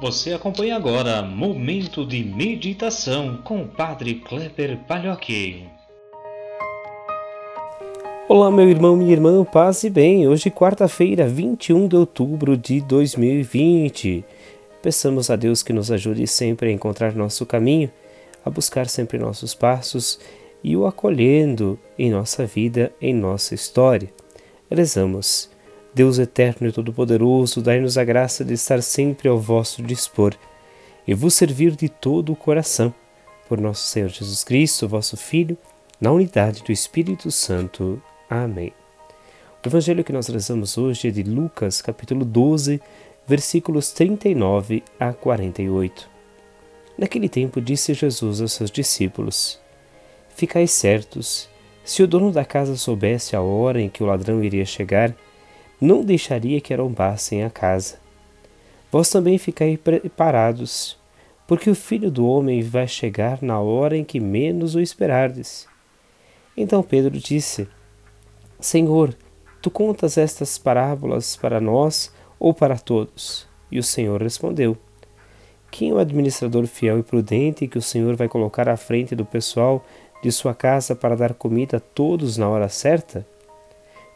Você acompanha agora Momento de Meditação com o Padre Kleber Palhoque. Olá, meu irmão, minha irmã, paz e bem. Hoje, quarta-feira, 21 de outubro de 2020. Peçamos a Deus que nos ajude sempre a encontrar nosso caminho, a buscar sempre nossos passos e o acolhendo em nossa vida, em nossa história. Rezamos. Deus eterno e todo-poderoso, dai-nos a graça de estar sempre ao vosso dispor e vos servir de todo o coração. Por nosso Senhor Jesus Cristo, vosso Filho, na unidade do Espírito Santo. Amém. O evangelho que nós rezamos hoje é de Lucas, capítulo 12, versículos 39 a 48. Naquele tempo disse Jesus aos seus discípulos: Ficai certos, se o dono da casa soubesse a hora em que o ladrão iria chegar, não deixaria que arrombassem a casa. Vós também ficai preparados, porque o filho do homem vai chegar na hora em que menos o esperardes. Então Pedro disse: Senhor, tu contas estas parábolas para nós ou para todos? E o Senhor respondeu: Quem é o administrador fiel e prudente que o Senhor vai colocar à frente do pessoal de sua casa para dar comida a todos na hora certa?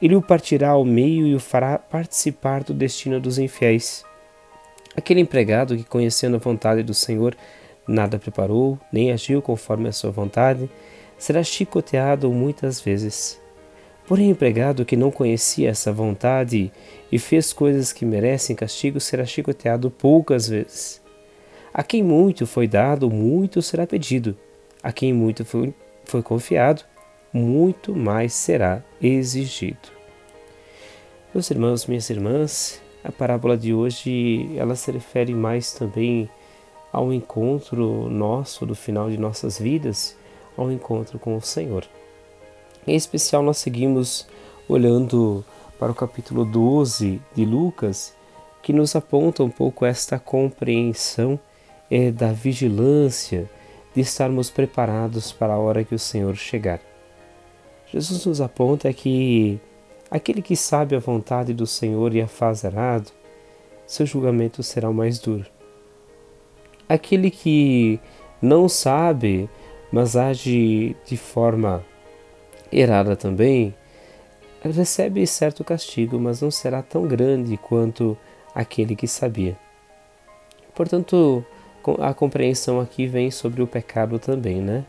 ele o partirá ao meio e o fará participar do destino dos infiéis. Aquele empregado que, conhecendo a vontade do Senhor, nada preparou, nem agiu conforme a sua vontade, será chicoteado muitas vezes. Porém, empregado que não conhecia essa vontade e fez coisas que merecem castigo será chicoteado poucas vezes. A quem muito foi dado, muito será pedido. A quem muito foi, foi confiado, muito mais será exigido. Meus irmãos, minhas irmãs, a parábola de hoje ela se refere mais também ao encontro nosso do final de nossas vidas, ao encontro com o Senhor. Em especial nós seguimos olhando para o capítulo 12 de Lucas, que nos aponta um pouco esta compreensão é, da vigilância, de estarmos preparados para a hora que o Senhor chegar. Jesus nos aponta que aquele que sabe a vontade do Senhor e a faz errado, seu julgamento será o mais duro. Aquele que não sabe, mas age de forma errada também, recebe certo castigo, mas não será tão grande quanto aquele que sabia. Portanto, a compreensão aqui vem sobre o pecado também, né?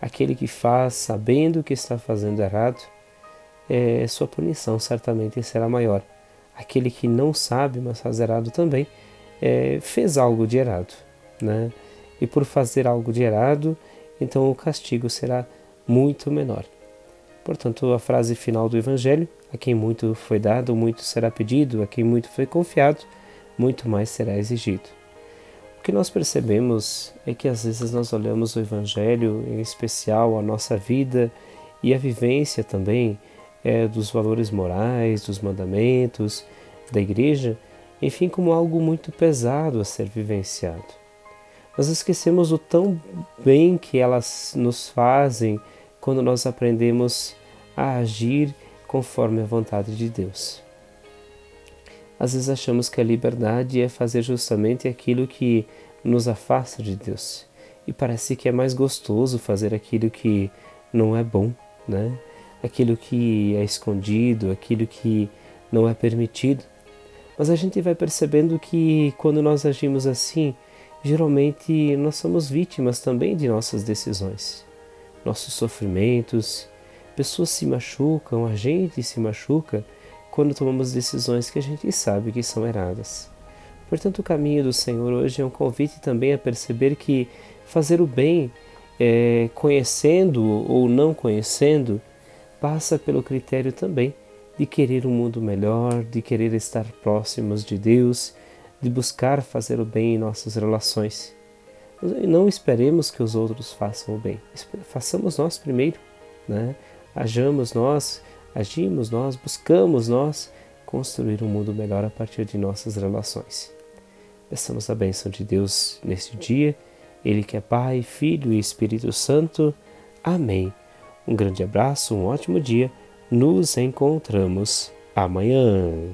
Aquele que faz sabendo que está fazendo errado, é, sua punição certamente será maior. Aquele que não sabe, mas faz errado também, é, fez algo de errado. Né? E por fazer algo de errado, então o castigo será muito menor. Portanto, a frase final do Evangelho: a quem muito foi dado, muito será pedido, a quem muito foi confiado, muito mais será exigido. O que nós percebemos é que às vezes nós olhamos o Evangelho, em especial a nossa vida e a vivência também é, dos valores morais, dos mandamentos da igreja, enfim, como algo muito pesado a ser vivenciado. Nós esquecemos o tão bem que elas nos fazem quando nós aprendemos a agir conforme a vontade de Deus. Às vezes achamos que a liberdade é fazer justamente aquilo que nos afasta de Deus. E parece que é mais gostoso fazer aquilo que não é bom, né? Aquilo que é escondido, aquilo que não é permitido. Mas a gente vai percebendo que quando nós agimos assim, geralmente nós somos vítimas também de nossas decisões, nossos sofrimentos. Pessoas se machucam, a gente se machuca quando tomamos decisões que a gente sabe que são erradas. Portanto, o caminho do Senhor hoje é um convite também a perceber que fazer o bem, é, conhecendo ou não conhecendo, passa pelo critério também de querer um mundo melhor, de querer estar próximos de Deus, de buscar fazer o bem em nossas relações. Não esperemos que os outros façam o bem. Façamos nós primeiro, né? Ajamos nós, agimos nós, buscamos nós construir um mundo melhor a partir de nossas relações. Peçamos a bênção de Deus neste dia, Ele que é Pai, Filho e Espírito Santo. Amém. Um grande abraço, um ótimo dia. Nos encontramos amanhã.